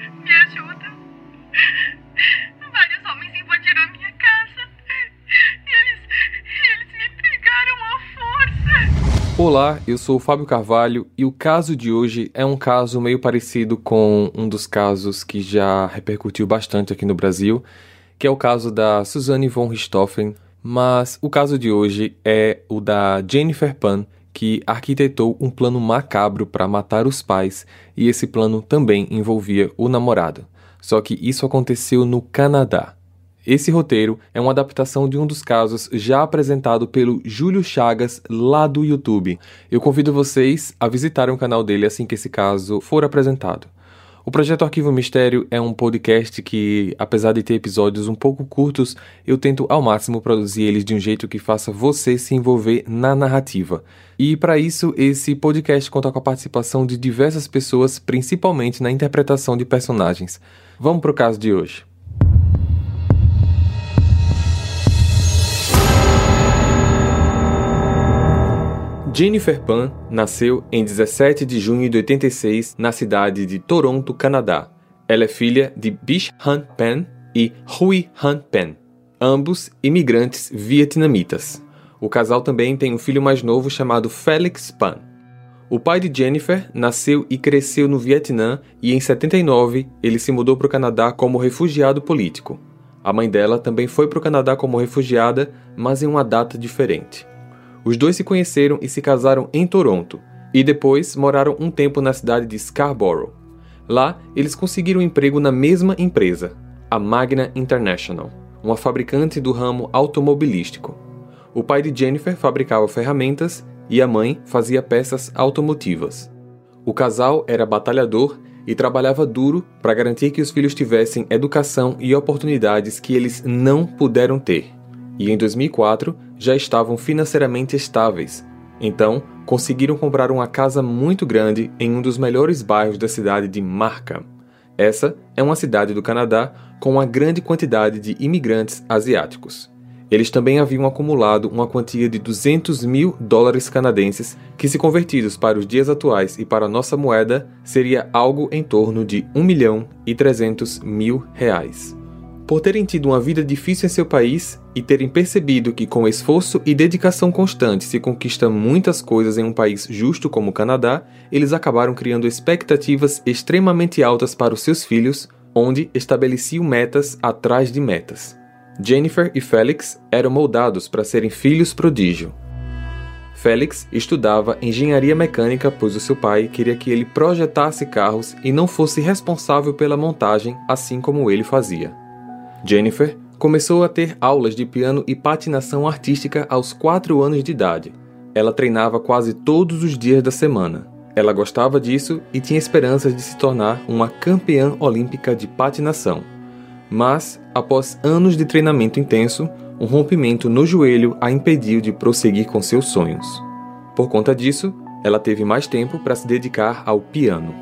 Me ajuda. Vários homens invadiram minha casa. Eles. Eles me pegaram à força. Olá, eu sou o Fábio Carvalho e o caso de hoje é um caso meio parecido com um dos casos que já repercutiu bastante aqui no Brasil, que é o caso da Suzanne von Richthofen, mas o caso de hoje é o da Jennifer Pan, que arquitetou um plano macabro para matar os pais e esse plano também envolvia o namorado. Só que isso aconteceu no Canadá. Esse roteiro é uma adaptação de um dos casos já apresentado pelo Júlio Chagas lá do YouTube. Eu convido vocês a visitarem o canal dele assim que esse caso for apresentado. O projeto Arquivo Mistério é um podcast que, apesar de ter episódios um pouco curtos, eu tento ao máximo produzir eles de um jeito que faça você se envolver na narrativa. E para isso, esse podcast conta com a participação de diversas pessoas, principalmente na interpretação de personagens. Vamos pro caso de hoje. Jennifer Pan nasceu em 17 de junho de 86 na cidade de Toronto, Canadá. Ela é filha de Bish Han Pan e Hui Han Pan, ambos imigrantes vietnamitas. O casal também tem um filho mais novo chamado Felix Pan. O pai de Jennifer nasceu e cresceu no Vietnã e em 79 ele se mudou para o Canadá como refugiado político. A mãe dela também foi para o Canadá como refugiada, mas em uma data diferente. Os dois se conheceram e se casaram em Toronto, e depois moraram um tempo na cidade de Scarborough. Lá, eles conseguiram emprego na mesma empresa, a Magna International, uma fabricante do ramo automobilístico. O pai de Jennifer fabricava ferramentas e a mãe fazia peças automotivas. O casal era batalhador e trabalhava duro para garantir que os filhos tivessem educação e oportunidades que eles não puderam ter. E em 2004, já estavam financeiramente estáveis, então conseguiram comprar uma casa muito grande em um dos melhores bairros da cidade de Markham. Essa é uma cidade do Canadá com uma grande quantidade de imigrantes asiáticos. Eles também haviam acumulado uma quantia de 200 mil dólares canadenses, que, se convertidos para os dias atuais e para a nossa moeda, seria algo em torno de 1 milhão e 300 mil reais. Por terem tido uma vida difícil em seu país e terem percebido que com esforço e dedicação constante se conquista muitas coisas em um país justo como o Canadá, eles acabaram criando expectativas extremamente altas para os seus filhos, onde estabeleciam metas atrás de metas. Jennifer e Félix eram moldados para serem filhos prodígio. Félix estudava engenharia mecânica, pois o seu pai queria que ele projetasse carros e não fosse responsável pela montagem, assim como ele fazia. Jennifer começou a ter aulas de piano e patinação artística aos 4 anos de idade. Ela treinava quase todos os dias da semana. Ela gostava disso e tinha esperanças de se tornar uma campeã olímpica de patinação. Mas, após anos de treinamento intenso, um rompimento no joelho a impediu de prosseguir com seus sonhos. Por conta disso, ela teve mais tempo para se dedicar ao piano.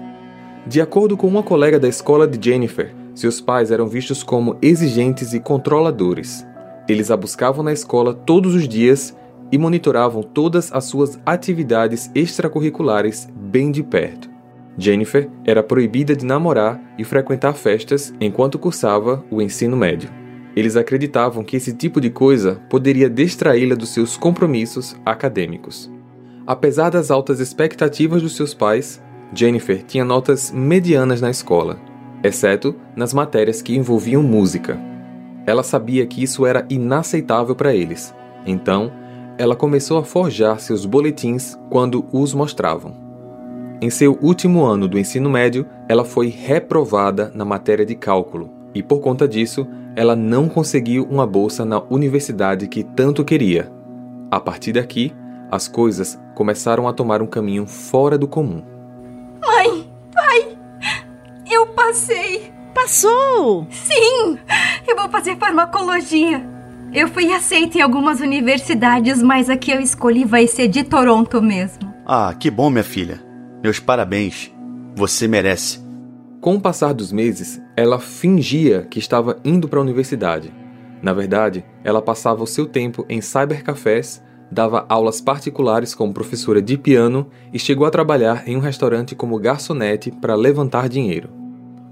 De acordo com uma colega da escola de Jennifer, seus pais eram vistos como exigentes e controladores. Eles a buscavam na escola todos os dias e monitoravam todas as suas atividades extracurriculares bem de perto. Jennifer era proibida de namorar e frequentar festas enquanto cursava o ensino médio. Eles acreditavam que esse tipo de coisa poderia distraí-la dos seus compromissos acadêmicos. Apesar das altas expectativas dos seus pais, Jennifer tinha notas medianas na escola exceto nas matérias que envolviam música. Ela sabia que isso era inaceitável para eles, então ela começou a forjar seus boletins quando os mostravam. Em seu último ano do ensino médio, ela foi reprovada na matéria de cálculo e, por conta disso, ela não conseguiu uma bolsa na universidade que tanto queria. A partir daqui, as coisas começaram a tomar um caminho fora do comum. Passei. Passou! Sim, eu vou fazer farmacologia. Eu fui aceita em algumas universidades, mas a que eu escolhi vai ser de Toronto mesmo. Ah, que bom, minha filha. Meus parabéns. Você merece. Com o passar dos meses, ela fingia que estava indo para a universidade. Na verdade, ela passava o seu tempo em cybercafés, dava aulas particulares como professora de piano e chegou a trabalhar em um restaurante como garçonete para levantar dinheiro.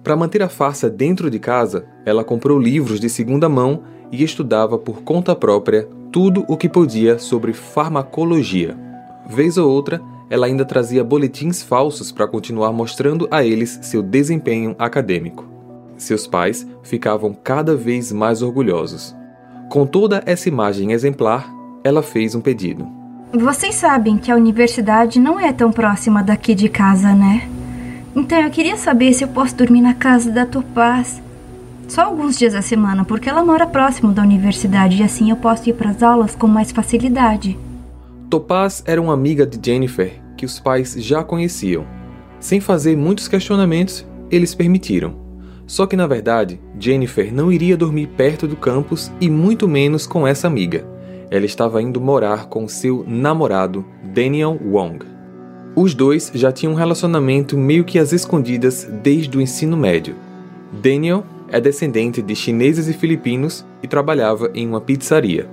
Para manter a farsa dentro de casa, ela comprou livros de segunda mão e estudava por conta própria tudo o que podia sobre farmacologia. Vez ou outra, ela ainda trazia boletins falsos para continuar mostrando a eles seu desempenho acadêmico. Seus pais ficavam cada vez mais orgulhosos. Com toda essa imagem exemplar, ela fez um pedido. Vocês sabem que a universidade não é tão próxima daqui de casa, né? Então eu queria saber se eu posso dormir na casa da Topaz. Só alguns dias da semana, porque ela mora próximo da universidade e assim eu posso ir para as aulas com mais facilidade. Topaz era uma amiga de Jennifer que os pais já conheciam. Sem fazer muitos questionamentos, eles permitiram. Só que na verdade, Jennifer não iria dormir perto do campus e muito menos com essa amiga. Ela estava indo morar com seu namorado, Daniel Wong. Os dois já tinham um relacionamento meio que às escondidas desde o ensino médio. Daniel é descendente de chineses e filipinos e trabalhava em uma pizzaria.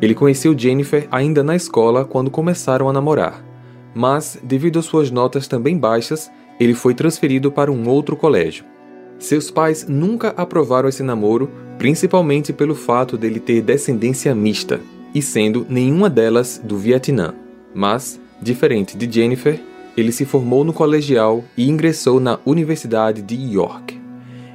Ele conheceu Jennifer ainda na escola quando começaram a namorar, mas, devido às suas notas também baixas, ele foi transferido para um outro colégio. Seus pais nunca aprovaram esse namoro, principalmente pelo fato dele ter descendência mista, e sendo nenhuma delas do Vietnã. Mas, diferente de Jennifer, ele se formou no colegial e ingressou na Universidade de York.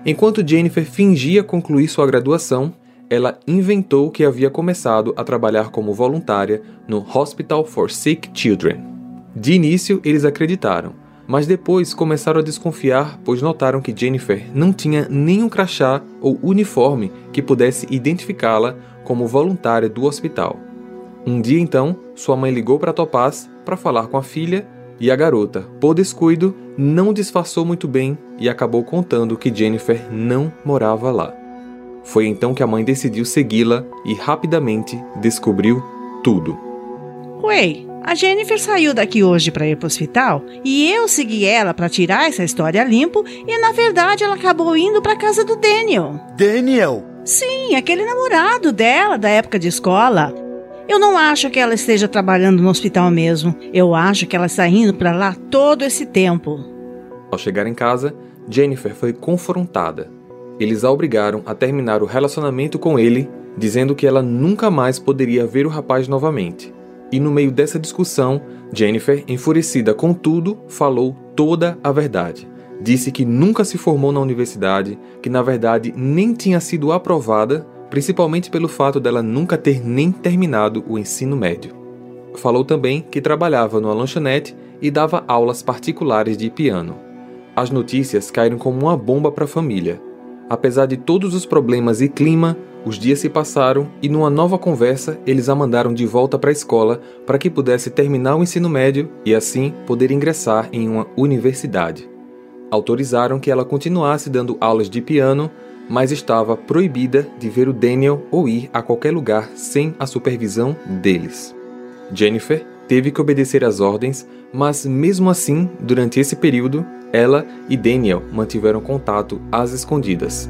Enquanto Jennifer fingia concluir sua graduação, ela inventou que havia começado a trabalhar como voluntária no Hospital for Sick Children. De início, eles acreditaram, mas depois começaram a desconfiar, pois notaram que Jennifer não tinha nenhum crachá ou uniforme que pudesse identificá-la como voluntária do hospital. Um dia então, sua mãe ligou para Topaz para falar com a filha e a garota, por descuido, não disfarçou muito bem e acabou contando que Jennifer não morava lá. Foi então que a mãe decidiu segui-la e rapidamente descobriu tudo. Ué, a Jennifer saiu daqui hoje para ir para o hospital e eu segui ela para tirar essa história limpo e na verdade ela acabou indo para casa do Daniel. Daniel? Sim, aquele namorado dela da época de escola. Eu não acho que ela esteja trabalhando no hospital mesmo. Eu acho que ela está indo para lá todo esse tempo. Ao chegar em casa, Jennifer foi confrontada eles a obrigaram a terminar o relacionamento com ele, dizendo que ela nunca mais poderia ver o rapaz novamente. E no meio dessa discussão, Jennifer, enfurecida com tudo, falou toda a verdade. Disse que nunca se formou na universidade, que na verdade nem tinha sido aprovada, principalmente pelo fato dela nunca ter nem terminado o ensino médio. Falou também que trabalhava numa lanchonete e dava aulas particulares de piano. As notícias caíram como uma bomba para a família Apesar de todos os problemas e clima, os dias se passaram e, numa nova conversa, eles a mandaram de volta para a escola para que pudesse terminar o ensino médio e, assim, poder ingressar em uma universidade. Autorizaram que ela continuasse dando aulas de piano, mas estava proibida de ver o Daniel ou ir a qualquer lugar sem a supervisão deles. Jennifer teve que obedecer às ordens, mas mesmo assim, durante esse período, ela e Daniel mantiveram contato às escondidas.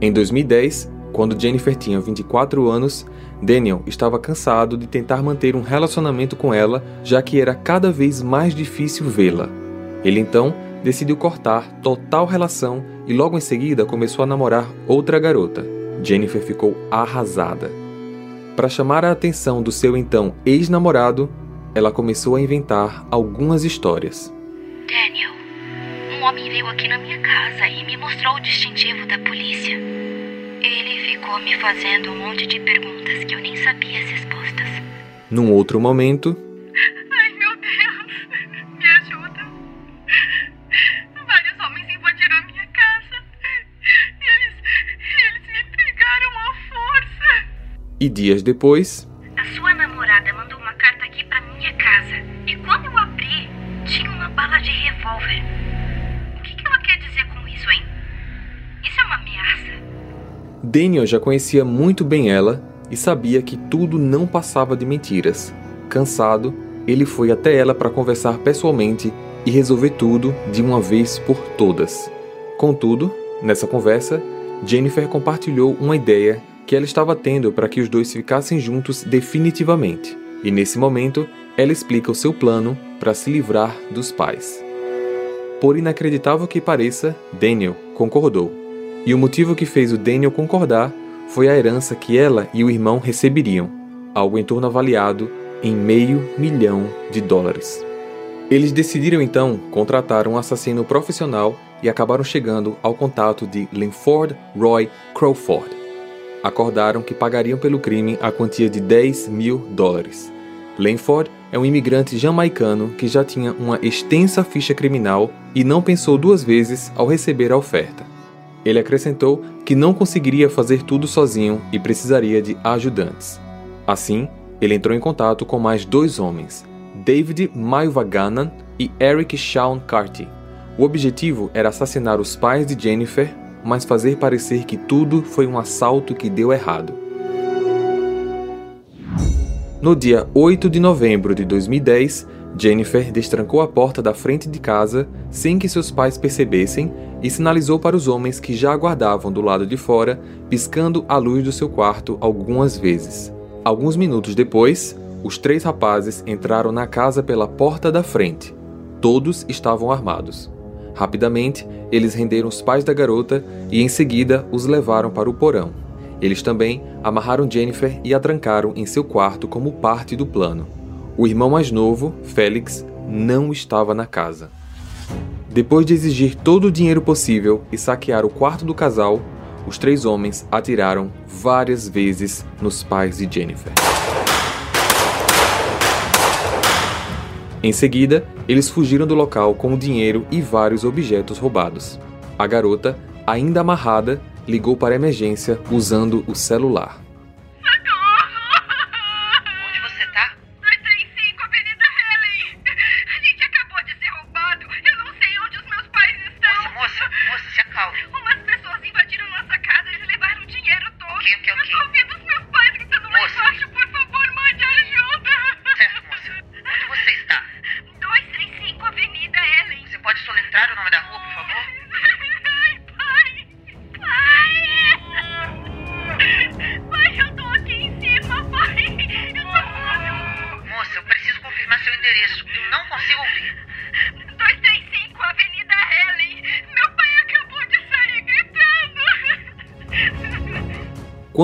Em 2010, quando Jennifer tinha 24 anos, Daniel estava cansado de tentar manter um relacionamento com ela, já que era cada vez mais difícil vê-la. Ele então decidiu cortar total relação e logo em seguida começou a namorar outra garota. Jennifer ficou arrasada. Para chamar a atenção do seu então ex-namorado, ela começou a inventar algumas histórias. Daniel, um homem veio aqui na minha casa e me mostrou o distintivo da polícia. Ele ficou me fazendo um monte de perguntas que eu nem sabia as respostas. Num outro momento. E dias depois. Daniel já conhecia muito bem ela e sabia que tudo não passava de mentiras. Cansado, ele foi até ela para conversar pessoalmente e resolver tudo de uma vez por todas. Contudo, nessa conversa, Jennifer compartilhou uma ideia que ela estava tendo para que os dois ficassem juntos definitivamente. E nesse momento, ela explica o seu plano para se livrar dos pais. Por inacreditável que pareça, Daniel concordou. E o motivo que fez o Daniel concordar foi a herança que ela e o irmão receberiam, algo em torno avaliado em meio milhão de dólares. Eles decidiram então contratar um assassino profissional e acabaram chegando ao contato de Linford Roy Crawford. Acordaram que pagariam pelo crime a quantia de 10 mil dólares. Linford é um imigrante jamaicano que já tinha uma extensa ficha criminal e não pensou duas vezes ao receber a oferta. Ele acrescentou que não conseguiria fazer tudo sozinho e precisaria de ajudantes. Assim, ele entrou em contato com mais dois homens, David Maivaganan e Eric Shawn Carty. O objetivo era assassinar os pais de Jennifer, mas fazer parecer que tudo foi um assalto que deu errado. No dia 8 de novembro de 2010, Jennifer destrancou a porta da frente de casa sem que seus pais percebessem e sinalizou para os homens que já aguardavam do lado de fora, piscando a luz do seu quarto algumas vezes. Alguns minutos depois, os três rapazes entraram na casa pela porta da frente. Todos estavam armados. Rapidamente, eles renderam os pais da garota e em seguida os levaram para o porão. Eles também amarraram Jennifer e a trancaram em seu quarto como parte do plano. O irmão mais novo, Félix, não estava na casa. Depois de exigir todo o dinheiro possível e saquear o quarto do casal, os três homens atiraram várias vezes nos pais de Jennifer. Em seguida, eles fugiram do local com o dinheiro e vários objetos roubados. A garota, ainda amarrada, ligou para a emergência usando o celular.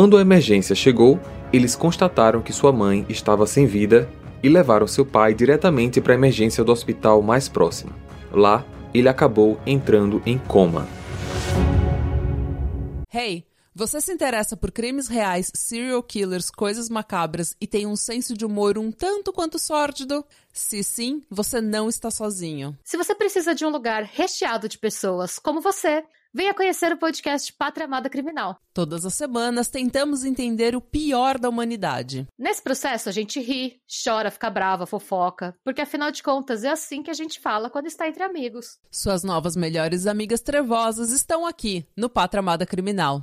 Quando a emergência chegou, eles constataram que sua mãe estava sem vida e levaram seu pai diretamente para a emergência do hospital mais próximo. Lá, ele acabou entrando em coma. Hey, você se interessa por crimes reais, serial killers, coisas macabras e tem um senso de humor um tanto quanto sórdido? Se sim, você não está sozinho. Se você precisa de um lugar recheado de pessoas como você, Venha conhecer o podcast Pátria Amada Criminal. Todas as semanas tentamos entender o pior da humanidade. Nesse processo a gente ri, chora, fica brava, fofoca, porque afinal de contas é assim que a gente fala quando está entre amigos. Suas novas melhores amigas trevosas estão aqui no Pátria Amada Criminal.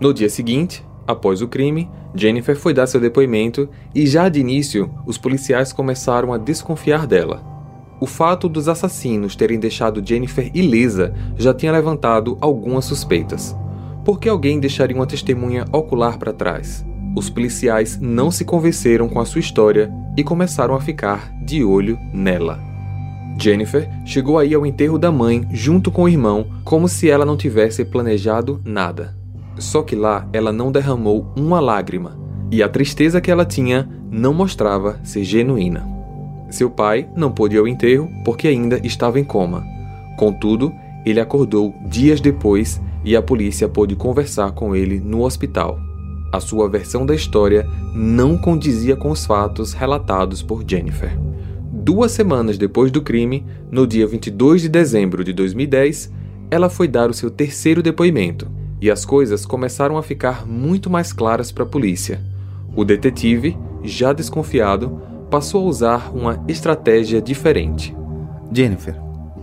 No dia seguinte, após o crime, Jennifer foi dar seu depoimento e já de início os policiais começaram a desconfiar dela. O fato dos assassinos terem deixado Jennifer ilesa já tinha levantado algumas suspeitas. Por que alguém deixaria uma testemunha ocular para trás? Os policiais não se convenceram com a sua história e começaram a ficar de olho nela. Jennifer chegou aí ao enterro da mãe junto com o irmão, como se ela não tivesse planejado nada. Só que lá ela não derramou uma lágrima, e a tristeza que ela tinha não mostrava ser genuína. Seu pai não pôde ir ao enterro porque ainda estava em coma. Contudo, ele acordou dias depois e a polícia pôde conversar com ele no hospital. A sua versão da história não condizia com os fatos relatados por Jennifer. Duas semanas depois do crime, no dia 22 de dezembro de 2010, ela foi dar o seu terceiro depoimento e as coisas começaram a ficar muito mais claras para a polícia. O detetive, já desconfiado, passou a usar uma estratégia diferente. Jennifer,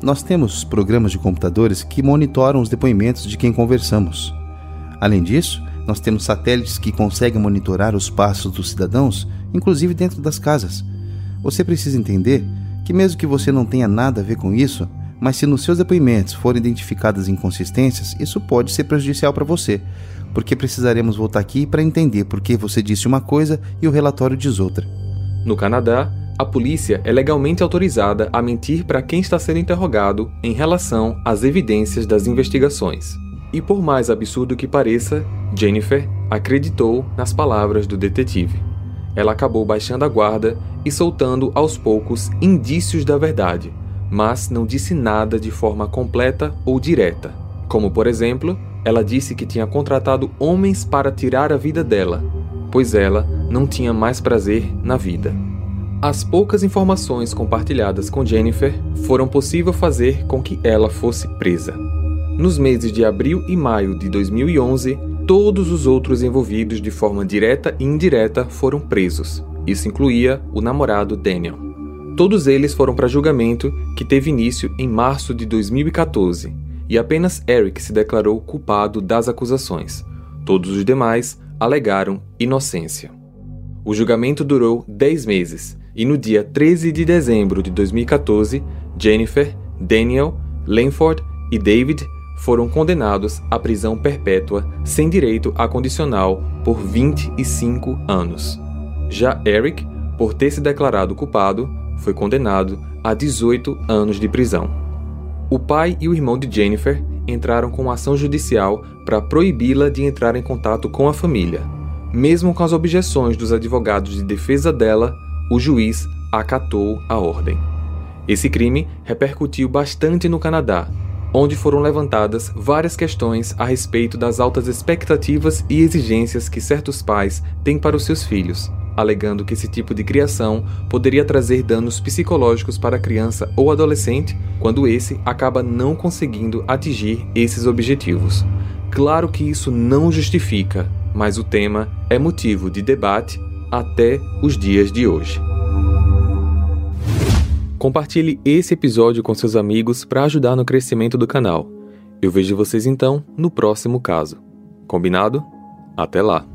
nós temos programas de computadores que monitoram os depoimentos de quem conversamos. Além disso, nós temos satélites que conseguem monitorar os passos dos cidadãos, inclusive dentro das casas. Você precisa entender que, mesmo que você não tenha nada a ver com isso, mas se nos seus depoimentos forem identificadas inconsistências, isso pode ser prejudicial para você, porque precisaremos voltar aqui para entender por que você disse uma coisa e o relatório diz outra. No Canadá, a polícia é legalmente autorizada a mentir para quem está sendo interrogado em relação às evidências das investigações. E por mais absurdo que pareça, Jennifer acreditou nas palavras do detetive. Ela acabou baixando a guarda e soltando aos poucos indícios da verdade, mas não disse nada de forma completa ou direta. Como, por exemplo, ela disse que tinha contratado homens para tirar a vida dela, pois ela não tinha mais prazer na vida. As poucas informações compartilhadas com Jennifer foram possível fazer com que ela fosse presa. Nos meses de abril e maio de 2011, todos os outros envolvidos de forma direta e indireta foram presos. Isso incluía o namorado Daniel. Todos eles foram para julgamento, que teve início em março de 2014, e apenas Eric se declarou culpado das acusações. Todos os demais alegaram inocência. O julgamento durou 10 meses, e no dia 13 de dezembro de 2014, Jennifer, Daniel, Lanford e David foram condenados à prisão perpétua sem direito a condicional por 25 anos. Já Eric, por ter se declarado culpado, foi condenado a 18 anos de prisão. O pai e o irmão de Jennifer entraram com ação judicial para proibi-la de entrar em contato com a família. Mesmo com as objeções dos advogados de defesa dela, o juiz acatou a ordem. Esse crime repercutiu bastante no Canadá, onde foram levantadas várias questões a respeito das altas expectativas e exigências que certos pais têm para os seus filhos, alegando que esse tipo de criação poderia trazer danos psicológicos para a criança ou adolescente quando esse acaba não conseguindo atingir esses objetivos. Claro que isso não justifica, mas o tema é motivo de debate até os dias de hoje. Compartilhe esse episódio com seus amigos para ajudar no crescimento do canal. Eu vejo vocês então no próximo caso. Combinado? Até lá!